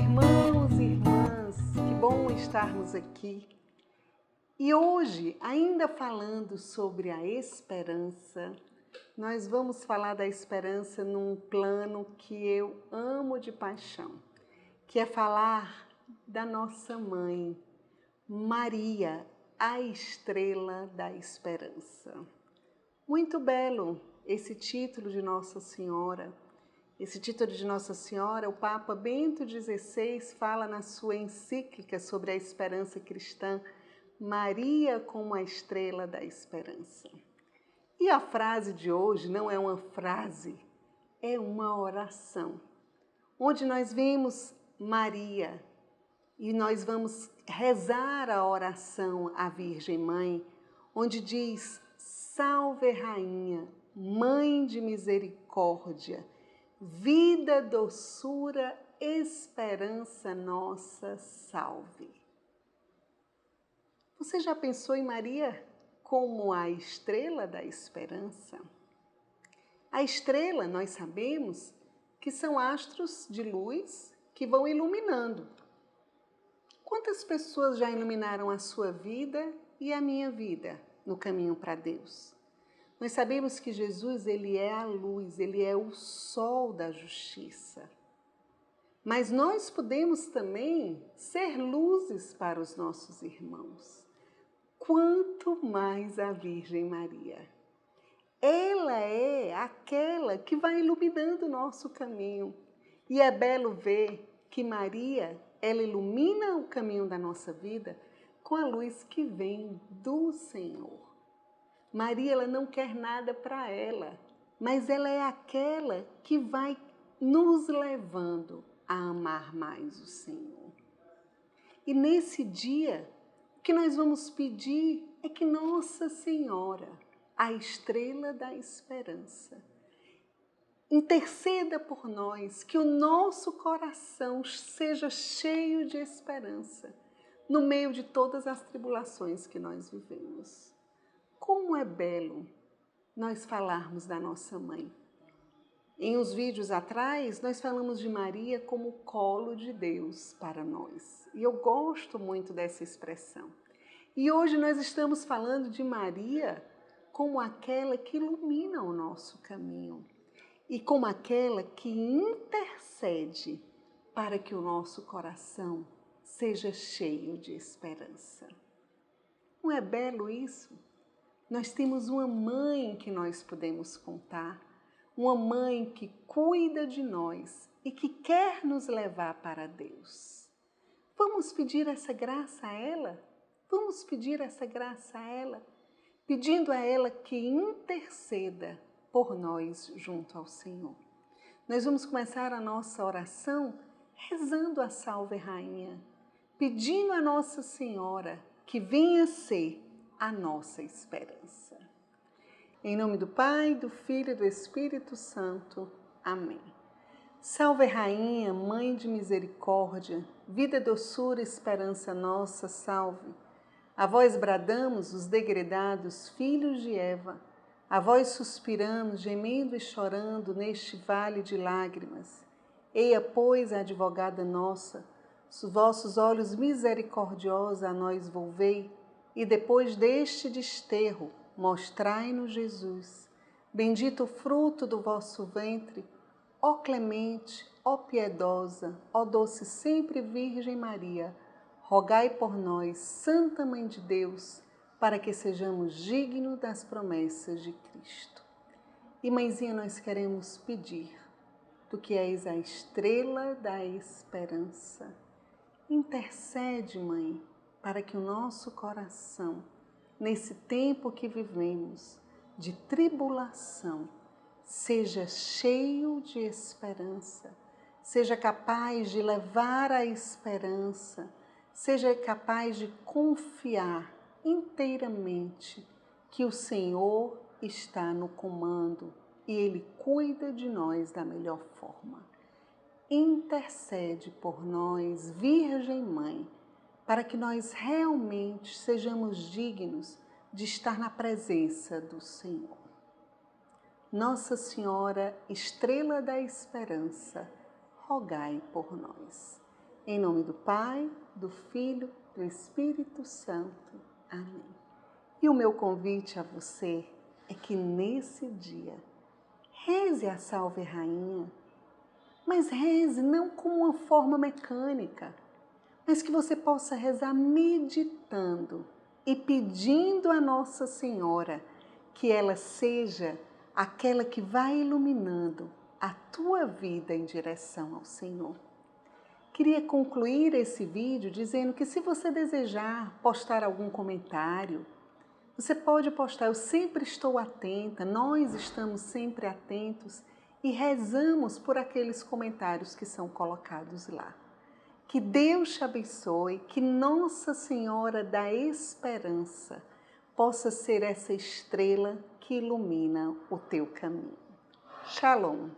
irmãos e irmãs, que bom estarmos aqui. E hoje, ainda falando sobre a esperança, nós vamos falar da esperança num plano que eu amo de paixão, que é falar da nossa mãe, Maria, a estrela da esperança. Muito belo esse título de Nossa Senhora esse título de Nossa Senhora, o Papa Bento XVI fala na sua encíclica sobre a esperança cristã, Maria como a estrela da esperança. E a frase de hoje não é uma frase, é uma oração, onde nós vemos Maria e nós vamos rezar a oração à Virgem Mãe, onde diz: Salve Rainha, Mãe de misericórdia vida, doçura, esperança nossa salve. Você já pensou em Maria como a estrela da esperança? A estrela, nós sabemos que são astros de luz que vão iluminando. Quantas pessoas já iluminaram a sua vida e a minha vida no caminho para Deus? Nós sabemos que Jesus, ele é a luz, ele é o sol da justiça. Mas nós podemos também ser luzes para os nossos irmãos. Quanto mais a Virgem Maria. Ela é aquela que vai iluminando o nosso caminho. E é belo ver que Maria, ela ilumina o caminho da nossa vida com a luz que vem do Senhor. Maria ela não quer nada para ela, mas ela é aquela que vai nos levando a amar mais o Senhor. E nesse dia, o que nós vamos pedir é que Nossa Senhora, a estrela da esperança, interceda por nós, que o nosso coração seja cheio de esperança no meio de todas as tribulações que nós vivemos. Como é belo nós falarmos da nossa mãe. Em uns vídeos atrás, nós falamos de Maria como colo de Deus para nós. E eu gosto muito dessa expressão. E hoje nós estamos falando de Maria como aquela que ilumina o nosso caminho e como aquela que intercede para que o nosso coração seja cheio de esperança. Não é belo isso? Nós temos uma mãe que nós podemos contar, uma mãe que cuida de nós e que quer nos levar para Deus. Vamos pedir essa graça a ela? Vamos pedir essa graça a ela, pedindo a ela que interceda por nós junto ao Senhor. Nós vamos começar a nossa oração rezando a Salve Rainha, pedindo a Nossa Senhora que venha ser a nossa esperança. Em nome do Pai, do Filho e do Espírito Santo. Amém. Salve Rainha, Mãe de Misericórdia, vida, doçura, esperança nossa, salve. A vós bradamos os degredados filhos de Eva, a vós suspiramos, gemendo e chorando neste vale de lágrimas. Eia, pois, a advogada nossa, os vossos olhos misericordiosos a nós volvei, e depois deste desterro, mostrai-nos Jesus. Bendito o fruto do vosso ventre, ó clemente, ó piedosa, ó doce sempre Virgem Maria, rogai por nós, Santa Mãe de Deus, para que sejamos dignos das promessas de Cristo. E, mãezinha, nós queremos pedir, tu que és a estrela da esperança, intercede, mãe, para que o nosso coração, nesse tempo que vivemos de tribulação, seja cheio de esperança, seja capaz de levar a esperança, seja capaz de confiar inteiramente que o Senhor está no comando e Ele cuida de nós da melhor forma. Intercede por nós, Virgem Mãe para que nós realmente sejamos dignos de estar na presença do Senhor. Nossa Senhora, estrela da esperança, rogai por nós. Em nome do Pai, do Filho, do Espírito Santo. Amém. E o meu convite a você é que nesse dia reze a Salve Rainha, mas reze não como uma forma mecânica, mas que você possa rezar meditando e pedindo a Nossa Senhora que ela seja aquela que vai iluminando a tua vida em direção ao Senhor. Queria concluir esse vídeo dizendo que se você desejar postar algum comentário, você pode postar. Eu sempre estou atenta, nós estamos sempre atentos e rezamos por aqueles comentários que são colocados lá. Que Deus te abençoe, que Nossa Senhora da Esperança possa ser essa estrela que ilumina o teu caminho. Shalom.